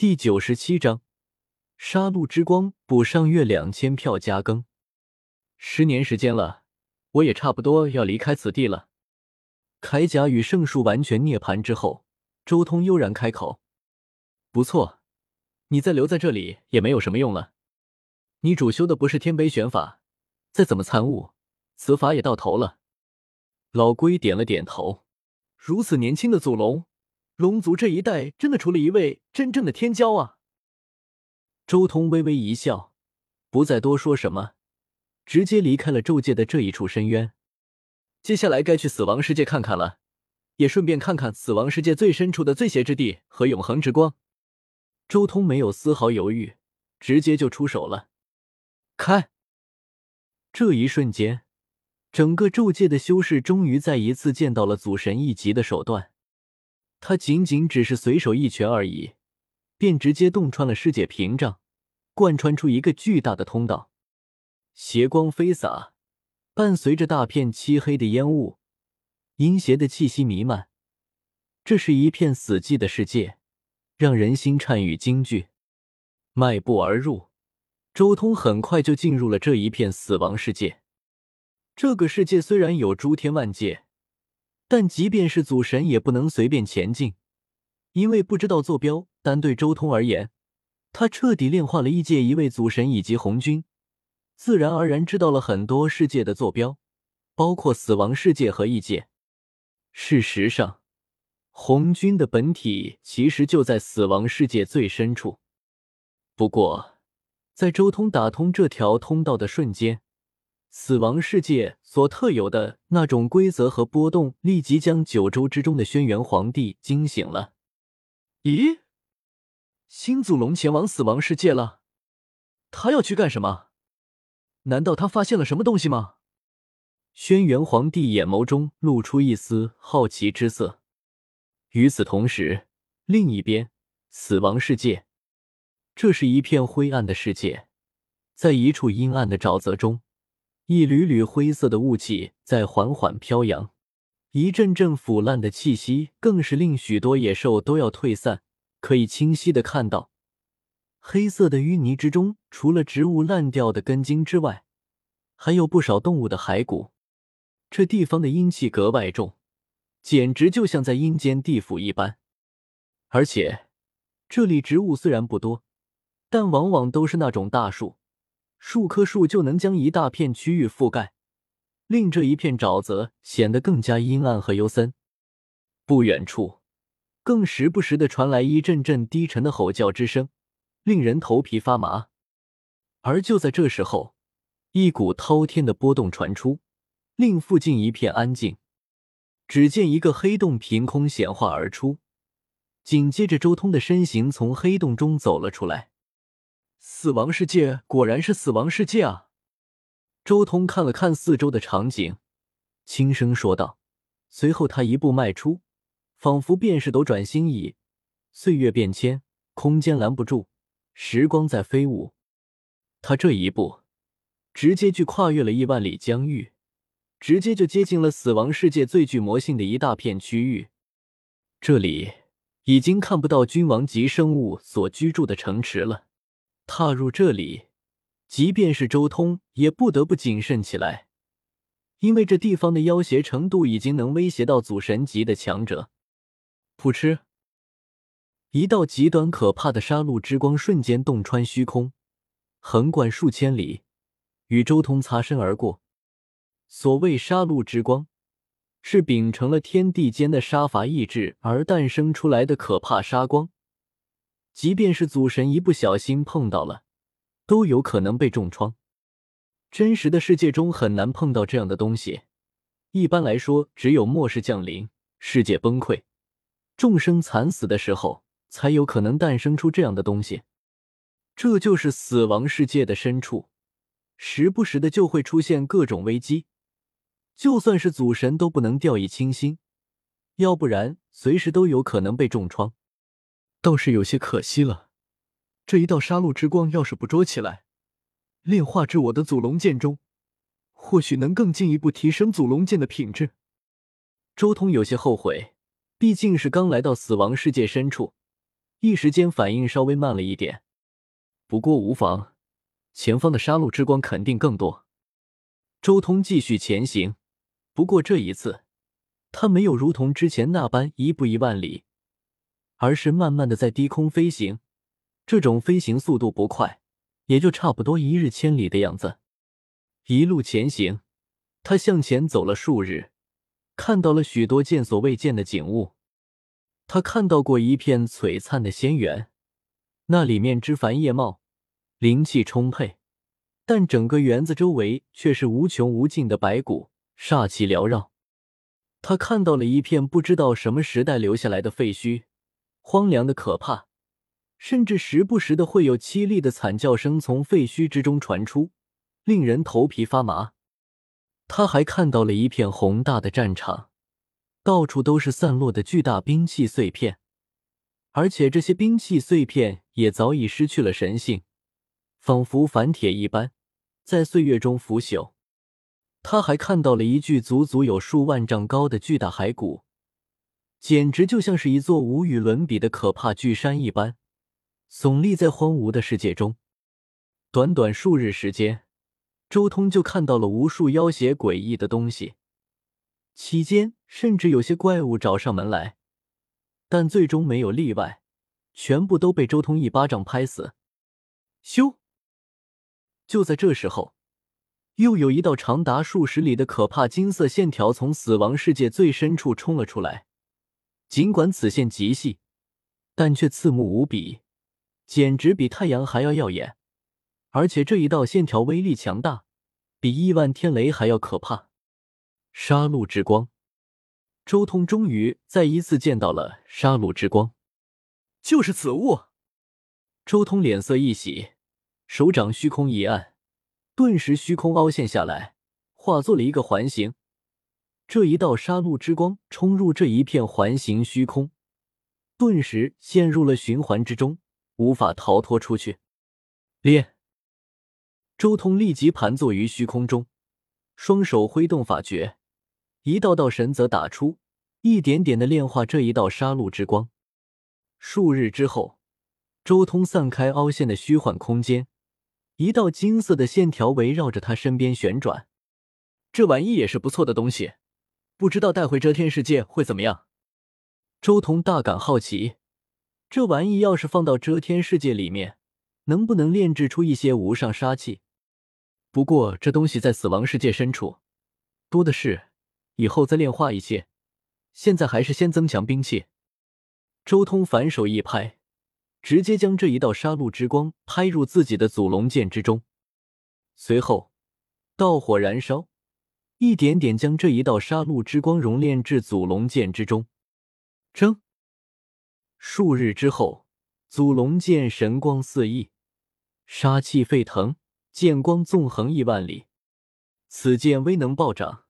第九十七章，杀戮之光补上月两千票加更。十年时间了，我也差不多要离开此地了。铠甲与圣树完全涅槃之后，周通悠然开口：“不错，你再留在这里也没有什么用了。你主修的不是天杯玄法，再怎么参悟，此法也到头了。”老龟点了点头。如此年轻的祖龙。龙族这一代真的出了一位真正的天骄啊！周通微微一笑，不再多说什么，直接离开了咒界的这一处深渊。接下来该去死亡世界看看了，也顺便看看死亡世界最深处的最邪之地和永恒之光。周通没有丝毫犹豫，直接就出手了。开！这一瞬间，整个咒界的修士终于再一次见到了祖神一级的手段。他仅仅只是随手一拳而已，便直接洞穿了世界屏障，贯穿出一个巨大的通道。邪光飞洒，伴随着大片漆黑的烟雾，阴邪的气息弥漫。这是一片死寂的世界，让人心颤与惊惧。迈步而入，周通很快就进入了这一片死亡世界。这个世界虽然有诸天万界。但即便是祖神也不能随便前进，因为不知道坐标。单对周通而言，他彻底炼化了异界一位祖神以及红军，自然而然知道了很多世界的坐标，包括死亡世界和异界。事实上，红军的本体其实就在死亡世界最深处。不过，在周通打通这条通道的瞬间，死亡世界所特有的那种规则和波动，立即将九州之中的轩辕皇帝惊醒了。咦，新祖龙前往死亡世界了？他要去干什么？难道他发现了什么东西吗？轩辕皇帝眼眸中露出一丝好奇之色。与此同时，另一边，死亡世界，这是一片灰暗的世界，在一处阴暗的沼泽中。一缕缕灰色的雾气在缓缓飘扬，一阵阵腐烂的气息更是令许多野兽都要退散。可以清晰的看到，黑色的淤泥之中，除了植物烂掉的根茎之外，还有不少动物的骸骨。这地方的阴气格外重，简直就像在阴间地府一般。而且，这里植物虽然不多，但往往都是那种大树。数棵树就能将一大片区域覆盖，令这一片沼泽显得更加阴暗和幽森。不远处，更时不时的传来一阵阵低沉的吼叫之声，令人头皮发麻。而就在这时候，一股滔天的波动传出，令附近一片安静。只见一个黑洞凭空显化而出，紧接着周通的身形从黑洞中走了出来。死亡世界果然是死亡世界啊！周通看了看四周的场景，轻声说道。随后他一步迈出，仿佛便是斗转星移，岁月变迁，空间拦不住，时光在飞舞。他这一步，直接就跨越了亿万里疆域，直接就接近了死亡世界最具魔性的一大片区域。这里已经看不到君王级生物所居住的城池了。踏入这里，即便是周通也不得不谨慎起来，因为这地方的妖邪程度已经能威胁到祖神级的强者。噗嗤，一道极端可怕的杀戮之光瞬间洞穿虚空，横贯数千里，与周通擦身而过。所谓杀戮之光，是秉承了天地间的杀伐意志而诞生出来的可怕杀光。即便是祖神一不小心碰到了，都有可能被重创。真实的世界中很难碰到这样的东西。一般来说，只有末世降临、世界崩溃、众生惨死的时候，才有可能诞生出这样的东西。这就是死亡世界的深处，时不时的就会出现各种危机，就算是祖神都不能掉以轻心，要不然随时都有可能被重创。倒是有些可惜了，这一道杀戮之光要是捕捉起来，炼化至我的祖龙剑中，或许能更进一步提升祖龙剑的品质。周通有些后悔，毕竟是刚来到死亡世界深处，一时间反应稍微慢了一点。不过无妨，前方的杀戮之光肯定更多。周通继续前行，不过这一次他没有如同之前那般一步一万里，而是慢慢的在低空飞行。这种飞行速度不快，也就差不多一日千里的样子。一路前行，他向前走了数日，看到了许多见所未见的景物。他看到过一片璀璨的仙园，那里面枝繁叶茂，灵气充沛，但整个园子周围却是无穷无尽的白骨，煞气缭绕。他看到了一片不知道什么时代留下来的废墟，荒凉的可怕。甚至时不时的会有凄厉的惨叫声从废墟之中传出，令人头皮发麻。他还看到了一片宏大的战场，到处都是散落的巨大兵器碎片，而且这些兵器碎片也早已失去了神性，仿佛凡铁一般，在岁月中腐朽。他还看到了一具足足有数万丈高的巨大骸骨，简直就像是一座无与伦比的可怕巨山一般。耸立在荒芜的世界中，短短数日时间，周通就看到了无数妖邪诡异的东西。期间，甚至有些怪物找上门来，但最终没有例外，全部都被周通一巴掌拍死。咻！就在这时候，又有一道长达数十里的可怕金色线条从死亡世界最深处冲了出来。尽管此线极细，但却刺目无比。简直比太阳还要耀眼，而且这一道线条威力强大，比亿万天雷还要可怕。杀戮之光，周通终于再一次见到了杀戮之光，就是此物。周通脸色一喜，手掌虚空一按，顿时虚空凹陷下来，化作了一个环形。这一道杀戮之光冲入这一片环形虚空，顿时陷入了循环之中。无法逃脱出去。练，周通立即盘坐于虚空中，双手挥动法诀，一道道神则打出，一点点的炼化这一道杀戮之光。数日之后，周通散开凹陷的虚幻空间，一道金色的线条围绕着他身边旋转。这玩意也是不错的东西，不知道带回遮天世界会怎么样？周通大感好奇。这玩意要是放到遮天世界里面，能不能炼制出一些无上杀气？不过这东西在死亡世界深处多的是，以后再炼化一些。现在还是先增强兵器。周通反手一拍，直接将这一道杀戮之光拍入自己的祖龙剑之中。随后，道火燃烧，一点点将这一道杀戮之光熔炼至祖龙剑之中。争。数日之后，祖龙剑神光四溢，杀气沸腾，剑光纵横亿万里。此剑威能暴涨，